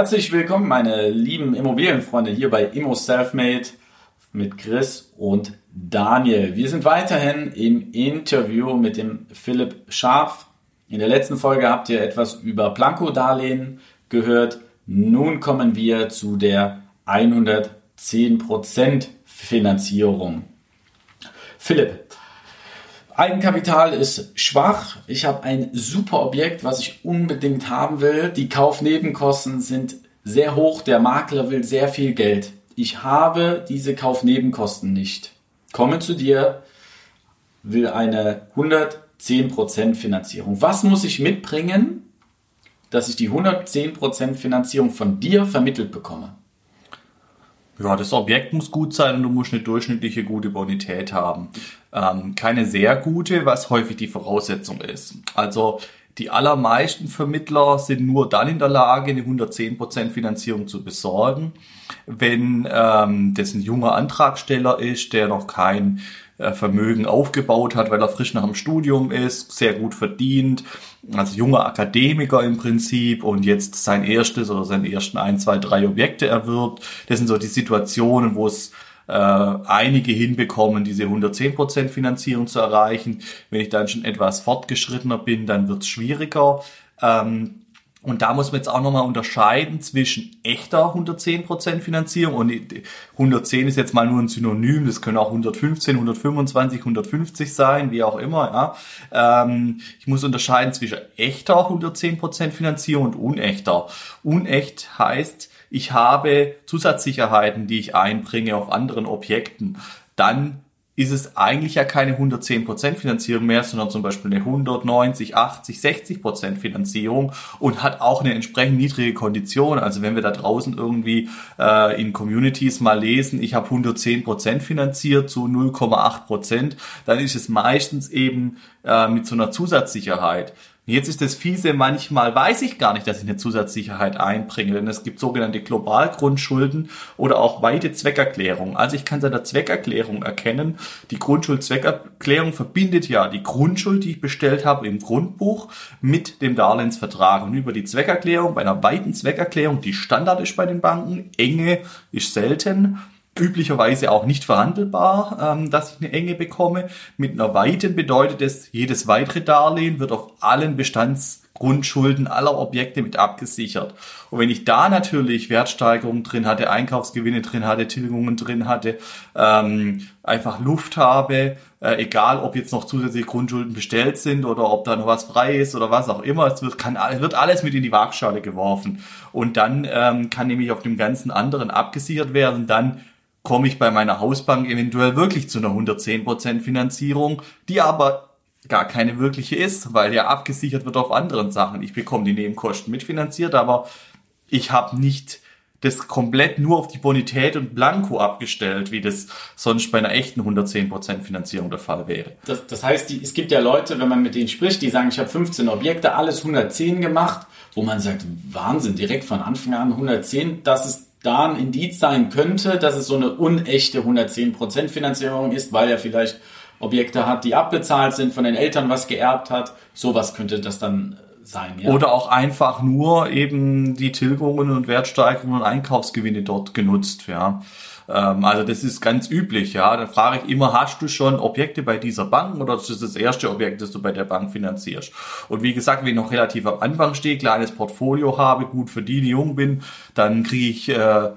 Herzlich willkommen, meine lieben Immobilienfreunde, hier bei Immo Selfmade mit Chris und Daniel. Wir sind weiterhin im Interview mit dem Philipp Scharf. In der letzten Folge habt ihr etwas über Blanko-Darlehen gehört. Nun kommen wir zu der 110% Finanzierung. Philipp, Eigenkapital ist schwach. Ich habe ein super Objekt, was ich unbedingt haben will. Die Kaufnebenkosten sind sehr hoch. Der Makler will sehr viel Geld. Ich habe diese Kaufnebenkosten nicht. Komme zu dir, will eine 110% Finanzierung. Was muss ich mitbringen, dass ich die 110% Finanzierung von dir vermittelt bekomme? Ja, das Objekt muss gut sein und du musst eine durchschnittliche gute Bonität haben. Ähm, keine sehr gute, was häufig die Voraussetzung ist. Also die allermeisten Vermittler sind nur dann in der Lage, eine 110% Finanzierung zu besorgen, wenn ähm, das ein junger Antragsteller ist, der noch kein Vermögen aufgebaut hat, weil er frisch nach dem Studium ist, sehr gut verdient, als junger Akademiker im Prinzip und jetzt sein erstes oder seine ersten ein, zwei, drei Objekte erwirbt. Das sind so die Situationen, wo es äh, einige hinbekommen, diese 110% Finanzierung zu erreichen. Wenn ich dann schon etwas fortgeschrittener bin, dann wird es schwieriger. Ähm, und da muss man jetzt auch nochmal unterscheiden zwischen echter 110% Finanzierung und 110 ist jetzt mal nur ein Synonym, das können auch 115, 125, 150 sein, wie auch immer. Ja. Ähm, ich muss unterscheiden zwischen echter 110% Finanzierung und unechter. Unecht heißt, ich habe Zusatzsicherheiten, die ich einbringe auf anderen Objekten. Dann ist es eigentlich ja keine 110% Finanzierung mehr, sondern zum Beispiel eine 190, 80, 60% Finanzierung und hat auch eine entsprechend niedrige Kondition. Also wenn wir da draußen irgendwie äh, in Communities mal lesen, ich habe 110% finanziert zu 0,8%, dann ist es meistens eben äh, mit so einer Zusatzsicherheit. Jetzt ist das fiese, manchmal weiß ich gar nicht, dass ich eine Zusatzsicherheit einbringe, denn es gibt sogenannte Globalgrundschulden oder auch weite Zweckerklärungen. Also ich kann seit der Zweckerklärung erkennen, die Grundschuldzweckerklärung verbindet ja die Grundschuld, die ich bestellt habe im Grundbuch mit dem Darlehensvertrag. Und über die Zweckerklärung, bei einer weiten Zweckerklärung, die Standard ist bei den Banken, enge ist selten, üblicherweise auch nicht verhandelbar, ähm, dass ich eine Enge bekomme. Mit einer Weiten bedeutet es, jedes weitere Darlehen wird auf allen Bestandsgrundschulden aller Objekte mit abgesichert. Und wenn ich da natürlich Wertsteigerungen drin hatte, Einkaufsgewinne drin hatte, Tilgungen drin hatte, ähm, einfach Luft habe, äh, egal ob jetzt noch zusätzliche Grundschulden bestellt sind oder ob da noch was frei ist oder was auch immer, es wird, kann, wird alles mit in die Waagschale geworfen. Und dann ähm, kann nämlich auf dem ganzen anderen abgesichert werden, dann komme ich bei meiner Hausbank eventuell wirklich zu einer 110% Finanzierung, die aber gar keine wirkliche ist, weil ja abgesichert wird auf anderen Sachen. Ich bekomme die Nebenkosten mitfinanziert, aber ich habe nicht das komplett nur auf die Bonität und Blanko abgestellt, wie das sonst bei einer echten 110% Finanzierung der Fall wäre. Das, das heißt, die, es gibt ja Leute, wenn man mit denen spricht, die sagen, ich habe 15 Objekte, alles 110 gemacht, wo man sagt, Wahnsinn, direkt von Anfang an 110, das ist da ein Indiz sein könnte, dass es so eine unechte 110% Finanzierung ist, weil er vielleicht Objekte hat, die abbezahlt sind, von den Eltern was geerbt hat. Sowas könnte das dann sein. Ja? Oder auch einfach nur eben die Tilgungen und Wertsteigerungen und Einkaufsgewinne dort genutzt. Ja. Ähm, also das ist ganz üblich, ja. Dann frage ich immer, hast du schon Objekte bei dieser Bank oder ist das das erste Objekt, das du bei der Bank finanzierst? Und wie gesagt, wenn ich noch relativ am Anfang stehe, kleines Portfolio habe, gut verdiene, jung bin, dann kriege ich äh,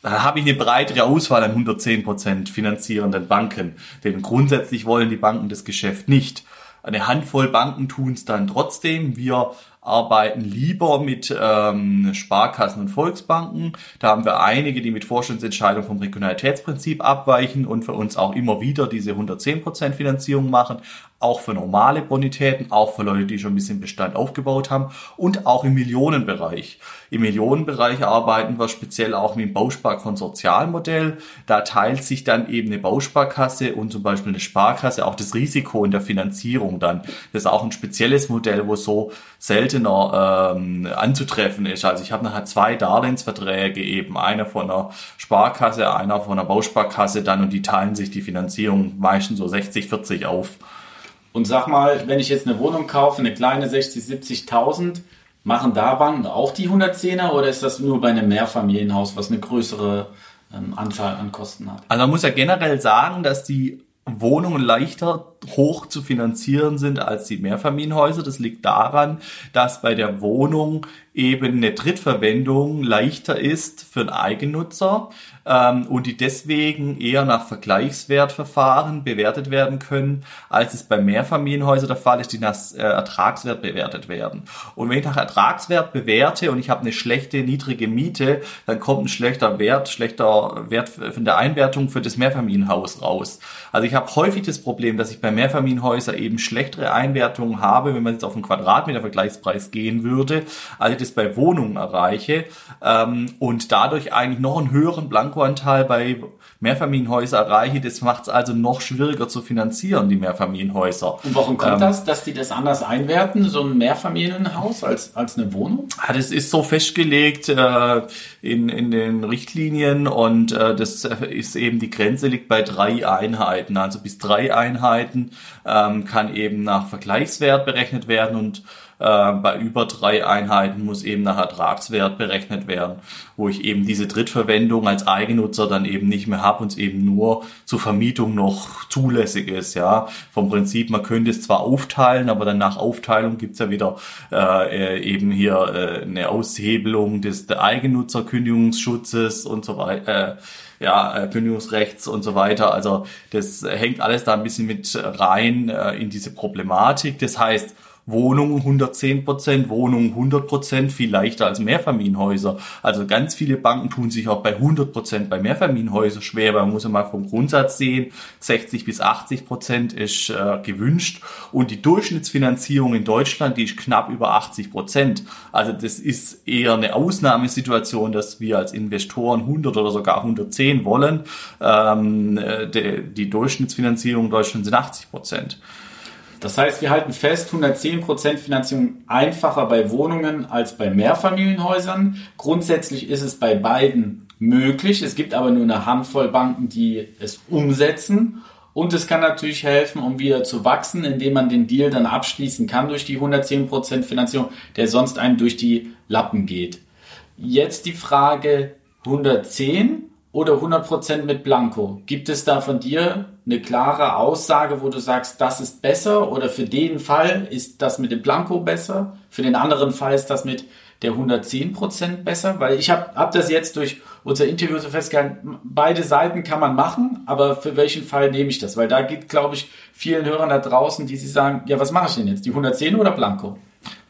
da habe ich eine breitere Auswahl an 110% finanzierenden Banken. Denn grundsätzlich wollen die Banken das Geschäft nicht. Eine Handvoll Banken tun es dann trotzdem. Wir arbeiten lieber mit ähm, Sparkassen und Volksbanken. Da haben wir einige, die mit Vorstandsentscheidungen vom Regionalitätsprinzip abweichen und für uns auch immer wieder diese 110% Finanzierung machen. Auch für normale Bonitäten, auch für Leute, die schon ein bisschen Bestand aufgebaut haben und auch im Millionenbereich. Im Millionenbereich arbeiten wir speziell auch mit dem Bausparkonsortialmodell. Da teilt sich dann eben eine Bausparkasse und zum Beispiel eine Sparkasse auch das Risiko in der Finanzierung dann. Das ist auch ein spezielles Modell, wo so seltener ähm, anzutreffen ist. Also ich habe nachher zwei Darlehensverträge eben, einer von einer Sparkasse, einer von einer Bausparkasse dann und die teilen sich die Finanzierung meistens so 60, 40 auf. Und sag mal, wenn ich jetzt eine Wohnung kaufe, eine kleine 60, 70.000, Machen da Banken auch die 110er oder ist das nur bei einem Mehrfamilienhaus, was eine größere ähm, Anzahl an Kosten hat? Also man muss ja generell sagen, dass die Wohnungen leichter hoch zu finanzieren sind als die Mehrfamilienhäuser. Das liegt daran, dass bei der Wohnung eben eine Drittverwendung leichter ist für einen Eigennutzer ähm, und die deswegen eher nach Vergleichswertverfahren bewertet werden können, als es bei Mehrfamilienhäusern der Fall ist, die nach äh, Ertragswert bewertet werden. Und wenn ich nach Ertragswert bewerte und ich habe eine schlechte, niedrige Miete, dann kommt ein schlechter Wert, schlechter Wert von der Einwertung für das Mehrfamilienhaus raus. Also ich habe häufig das Problem, dass ich bei Mehrfamilienhäusern eben schlechtere Einwertungen habe, wenn man jetzt auf einen Quadratmeter Vergleichspreis gehen würde, als ich das bei Wohnungen erreiche ähm, und dadurch eigentlich noch einen höheren Blankoanteil bei Mehrfamilienhäusern erreiche. Das macht es also noch schwieriger zu finanzieren, die Mehrfamilienhäuser. Und warum kommt ähm, das, dass die das anders einwerten, so ein Mehrfamilienhaus als, als eine Wohnung? Das ist so festgelegt äh, in, in den Richtlinien und äh, das ist eben, die Grenze liegt bei drei Einheiten. Also bis drei Einheiten ähm, kann eben nach Vergleichswert berechnet werden und äh, bei über drei Einheiten muss eben nach Ertragswert berechnet werden, wo ich eben diese Drittverwendung als Eigennutzer dann eben nicht mehr habe und es eben nur zur Vermietung noch zulässig ist. Ja, vom Prinzip, man könnte es zwar aufteilen, aber dann nach Aufteilung gibt's ja wieder äh, äh eben hier äh, eine Aushebelung des Eigennutzerkündigungsschutzes und so weiter. Äh, ja, äh, Kündigungsrechts und so weiter. Also das hängt alles da ein bisschen mit rein äh, in diese Problematik. Das heißt, Wohnungen 110 Prozent, Wohnungen 100 Prozent, viel leichter als Mehrfamilienhäuser. Also ganz viele Banken tun sich auch bei 100 Prozent bei Mehrfamilienhäusern schwer, weil man muss ja mal vom Grundsatz sehen, 60 bis 80 Prozent ist äh, gewünscht und die Durchschnittsfinanzierung in Deutschland, die ist knapp über 80 Prozent. Also das ist eher eine Ausnahmesituation, dass wir als Investoren 100 oder sogar 110 wollen. Ähm, äh, die, die Durchschnittsfinanzierung in Deutschland sind 80 Prozent. Das heißt, wir halten fest, 110% Finanzierung einfacher bei Wohnungen als bei Mehrfamilienhäusern. Grundsätzlich ist es bei beiden möglich. Es gibt aber nur eine Handvoll Banken, die es umsetzen. Und es kann natürlich helfen, um wieder zu wachsen, indem man den Deal dann abschließen kann durch die 110% Finanzierung, der sonst einem durch die Lappen geht. Jetzt die Frage 110 oder 100% mit Blanco. Gibt es da von dir eine klare Aussage, wo du sagst, das ist besser oder für den Fall ist das mit dem Blanco besser, für den anderen Fall ist das mit der 110% besser? Weil ich habe hab das jetzt durch unser Interview so festgehalten, beide Seiten kann man machen, aber für welchen Fall nehme ich das? Weil da gibt, glaube ich, vielen Hörern da draußen, die sich sagen, ja, was mache ich denn jetzt? Die 110 oder Blanco?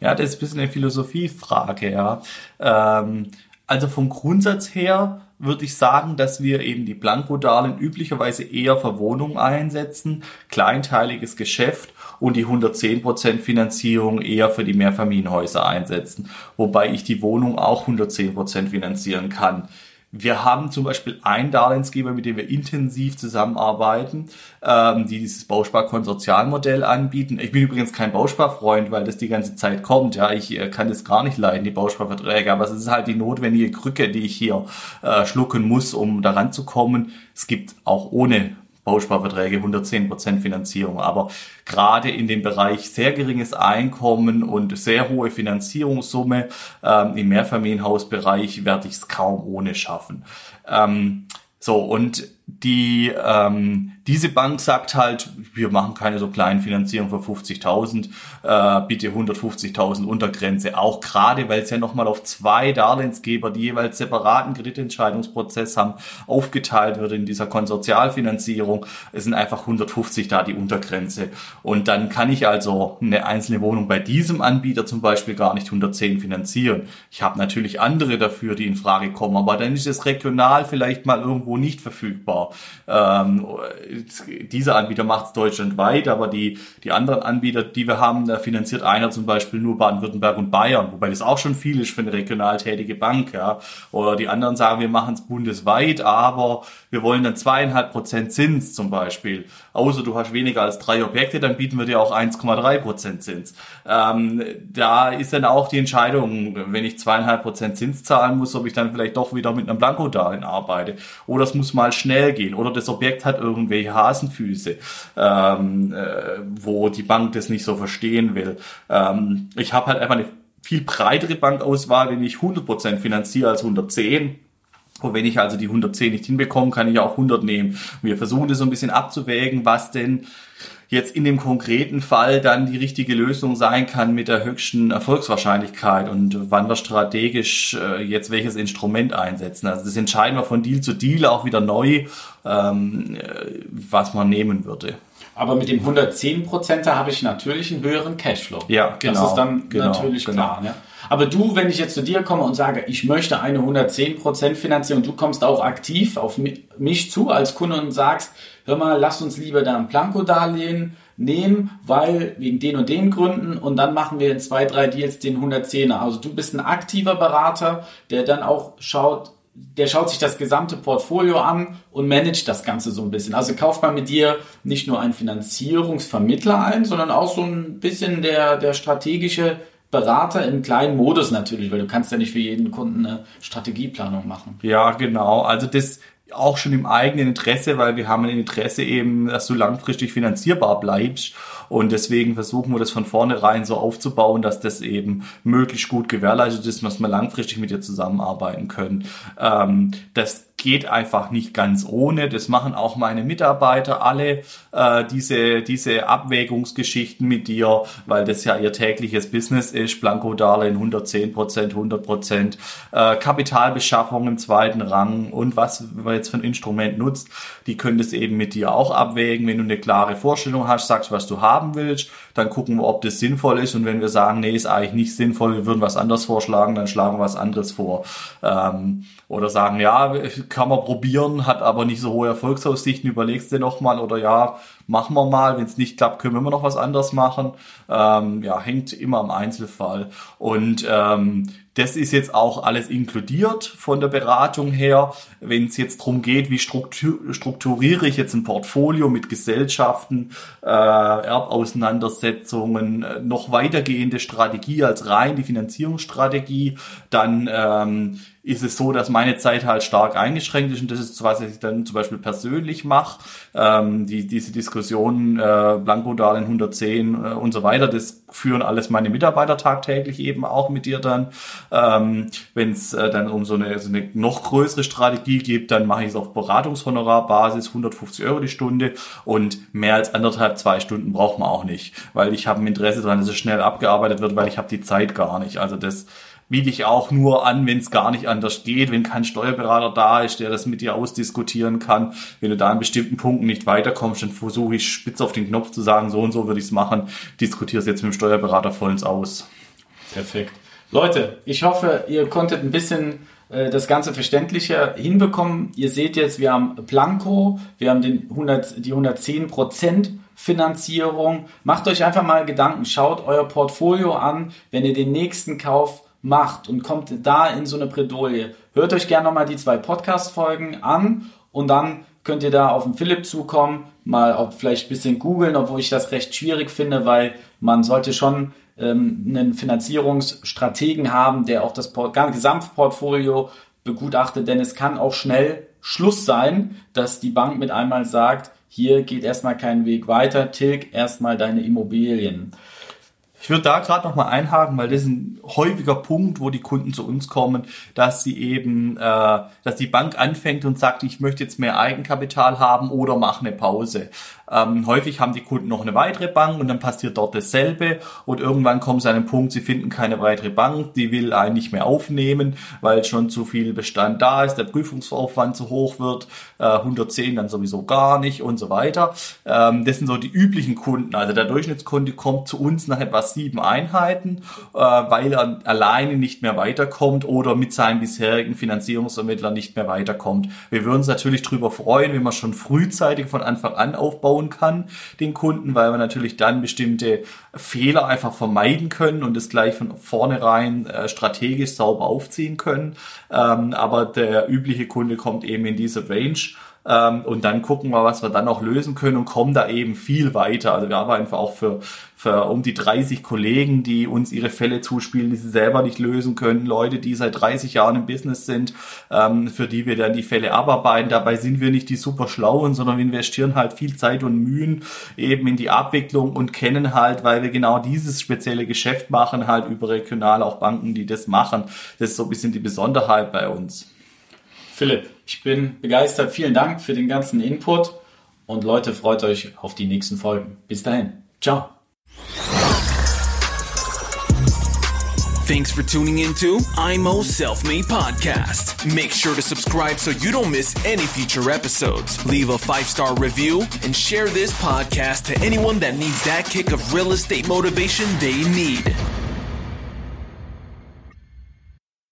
Ja, das ist ein bisschen eine Philosophiefrage, ja. Ähm, also vom Grundsatz her würde ich sagen, dass wir eben die Blankodarlehen üblicherweise eher für Wohnungen einsetzen, kleinteiliges Geschäft und die 110% Finanzierung eher für die Mehrfamilienhäuser einsetzen, wobei ich die Wohnung auch 110% finanzieren kann. Wir haben zum Beispiel einen Darlehensgeber, mit dem wir intensiv zusammenarbeiten, ähm, die dieses Bausparkonsortialmodell anbieten. Ich bin übrigens kein Bausparfreund, weil das die ganze Zeit kommt. Ja, ich äh, kann das gar nicht leiden, die Bausparverträge. Aber es ist halt die notwendige Krücke, die ich hier äh, schlucken muss, um daran zu kommen. Es gibt auch ohne Bausparverträge 110% Finanzierung. Aber gerade in dem Bereich sehr geringes Einkommen und sehr hohe Finanzierungssumme ähm, im Mehrfamilienhausbereich werde ich es kaum ohne schaffen. Ähm, so, und die ähm, diese Bank sagt halt, wir machen keine so kleinen Finanzierungen für 50.000, äh, bitte 150.000 Untergrenze. Auch gerade, weil es ja nochmal auf zwei Darlehensgeber, die jeweils separaten Kreditentscheidungsprozess haben, aufgeteilt wird in dieser Konsortialfinanzierung. Es sind einfach 150 da die Untergrenze. Und dann kann ich also eine einzelne Wohnung bei diesem Anbieter zum Beispiel gar nicht 110 finanzieren. Ich habe natürlich andere dafür, die in Frage kommen, aber dann ist es regional vielleicht mal irgendwo nicht verfügbar Anbieter. Ähm, dieser Anbieter macht es deutschlandweit, aber die, die anderen Anbieter, die wir haben, da finanziert einer zum Beispiel nur Baden-Württemberg und Bayern, wobei das auch schon viel ist für eine regional tätige Bank. Ja. Oder die anderen sagen, wir machen es bundesweit, aber wir wollen dann zweieinhalb Prozent Zins zum Beispiel. Außer du hast weniger als drei Objekte, dann bieten wir dir auch 1,3 Prozent Zins. Ähm, da ist dann auch die Entscheidung, wenn ich zweieinhalb Prozent Zins zahlen muss, ob ich dann vielleicht doch wieder mit einem Blankodarlehen arbeite. Oder es muss mal schnell gehen. Oder das Objekt hat irgendwelche Hasenfüße, ähm, äh, wo die Bank das nicht so verstehen will. Ähm, ich habe halt einfach eine viel breitere Bankauswahl, wenn ich 100% finanziere als 110 und wenn ich also die 110 nicht hinbekomme, kann ich auch 100 nehmen. Wir versuchen das so ein bisschen abzuwägen, was denn jetzt in dem konkreten Fall dann die richtige Lösung sein kann mit der höchsten Erfolgswahrscheinlichkeit und wann wir strategisch äh, jetzt welches Instrument einsetzen. Also das entscheiden wir von Deal zu Deal auch wieder neu, ähm, äh, was man nehmen würde. Aber mit dem 110 Prozenter habe ich natürlich einen höheren Cashflow. Ja, genau. Das ist dann genau, natürlich genau. klar. Ne? Aber du, wenn ich jetzt zu dir komme und sage, ich möchte eine 110 Prozent Finanzierung, du kommst auch aktiv auf mich zu als Kunde und sagst, hör mal, lass uns lieber da ein Planko-Darlehen nehmen, weil wegen den und den Gründen und dann machen wir in zwei, drei Deals den 110er. Also du bist ein aktiver Berater, der dann auch schaut, der schaut sich das gesamte Portfolio an und managt das Ganze so ein bisschen. Also kauft man mit dir nicht nur einen Finanzierungsvermittler ein, sondern auch so ein bisschen der, der strategische Berater im kleinen Modus natürlich, weil du kannst ja nicht für jeden Kunden eine Strategieplanung machen. Ja, genau. Also das auch schon im eigenen Interesse, weil wir haben ein Interesse eben, dass du langfristig finanzierbar bleibst. Und deswegen versuchen wir das von vornherein so aufzubauen, dass das eben möglichst gut gewährleistet ist, dass wir langfristig mit dir zusammenarbeiten können. Ähm, das geht einfach nicht ganz ohne. Das machen auch meine Mitarbeiter alle, äh, diese, diese Abwägungsgeschichten mit dir, weil das ja ihr tägliches Business ist. Blanko-Darlehen 110 Prozent, 100 Prozent, äh, Kapitalbeschaffung im zweiten Rang und was man jetzt für ein Instrument nutzt, die können das eben mit dir auch abwägen. Wenn du eine klare Vorstellung hast, sagst, was du haben willst, dann gucken wir, ob das sinnvoll ist und wenn wir sagen, nee, ist eigentlich nicht sinnvoll, wir würden was anderes vorschlagen, dann schlagen wir was anderes vor. Ähm, oder sagen, ja, kann man probieren, hat aber nicht so hohe Erfolgsaussichten, überlegst du nochmal oder ja, machen wir mal, wenn es nicht klappt, können wir immer noch was anderes machen. Ähm, ja, hängt immer am Einzelfall. Und ähm, das ist jetzt auch alles inkludiert von der Beratung her. Wenn es jetzt darum geht, wie strukturiere ich jetzt ein Portfolio mit Gesellschaften, äh, Erbauseinandersetzungen, äh, noch weitergehende Strategie als rein die Finanzierungsstrategie, dann ähm, ist es so, dass meine Zeit halt stark eingeschränkt ist und das ist, was ich dann zum Beispiel persönlich mache. Ähm, die, diese Diskussionen, äh, Blankodarlehen 110 äh, und so weiter, das führen alles meine Mitarbeiter tagtäglich eben auch mit dir dann. Ähm, Wenn es äh, dann um so eine, so eine noch größere Strategie geht, dann mache ich es auf Beratungshonorarbasis, 150 Euro die Stunde und mehr als anderthalb, zwei Stunden braucht man auch nicht, weil ich habe ein Interesse daran, dass es schnell abgearbeitet wird, weil ich habe die Zeit gar nicht. Also das biete ich auch nur an, wenn es gar nicht anders geht, wenn kein Steuerberater da ist, der das mit dir ausdiskutieren kann. Wenn du da an bestimmten Punkten nicht weiterkommst, dann versuche ich spitz auf den Knopf zu sagen, so und so würde ich es machen. Diskutiere es jetzt mit dem Steuerberater vollends aus. Perfekt. Leute, ich hoffe, ihr konntet ein bisschen äh, das Ganze verständlicher hinbekommen. Ihr seht jetzt, wir haben Planko, wir haben den 100, die 110 Prozent Finanzierung. Macht euch einfach mal Gedanken, schaut euer Portfolio an, wenn ihr den nächsten Kauf macht und kommt da in so eine Bredouille, hört euch gerne nochmal die zwei Podcast-Folgen an und dann könnt ihr da auf den Philipp zukommen, mal auch vielleicht ein bisschen googeln, obwohl ich das recht schwierig finde, weil man sollte schon ähm, einen Finanzierungsstrategen haben, der auch das Gesamtportfolio begutachtet, denn es kann auch schnell Schluss sein, dass die Bank mit einmal sagt, hier geht erstmal kein Weg weiter, tilg erstmal deine Immobilien. Ich würde da gerade noch mal einhaken, weil das ist ein häufiger Punkt, wo die Kunden zu uns kommen, dass sie eben, äh, dass die Bank anfängt und sagt, ich möchte jetzt mehr Eigenkapital haben oder mache eine Pause. Ähm, häufig haben die Kunden noch eine weitere Bank und dann passiert dort dasselbe und irgendwann kommen sie an einen Punkt, sie finden keine weitere Bank, die will einen nicht mehr aufnehmen, weil schon zu viel Bestand da ist, der Prüfungsaufwand zu hoch wird, äh, 110 dann sowieso gar nicht und so weiter. Ähm, das sind so die üblichen Kunden. Also der Durchschnittskunde kommt zu uns nach etwa sieben Einheiten, äh, weil Makler alleine nicht mehr weiterkommt oder mit seinem bisherigen Finanzierungsvermittler nicht mehr weiterkommt. Wir würden uns natürlich darüber freuen, wenn man schon frühzeitig von Anfang an aufbauen kann, den Kunden, weil wir natürlich dann bestimmte Fehler einfach vermeiden können und es gleich von vornherein äh, strategisch sauber aufziehen können. Ähm, aber der übliche Kunde kommt eben in diese Range ähm, und dann gucken wir, was wir dann noch lösen können und kommen da eben viel weiter. Also wir haben einfach auch für, für um die 30 Kollegen, die uns ihre Fälle zuspielen, die sie selber nicht lösen können, Leute, die seit 30 Jahren im Business sind, ähm, für die wir dann die Fälle abarbeiten. Dabei sind wir nicht die super Schlauen, sondern wir investieren halt viel Zeit und Mühen eben in die Abwicklung und kennen halt, weil wir genau dieses spezielle Geschäft machen, halt über regional auch Banken, die das machen. Das ist so ein bisschen die Besonderheit bei uns. Philipp, ich bin begeistert. Vielen Dank für den ganzen Input. Und Leute, freut euch auf die nächsten Folgen. Bis dahin. Ciao. Thanks for tuning into IMO Self Made Podcast. Make sure to subscribe so you don't miss any future episodes. Leave a five star review and share this podcast to anyone that needs that kick of real estate motivation they need.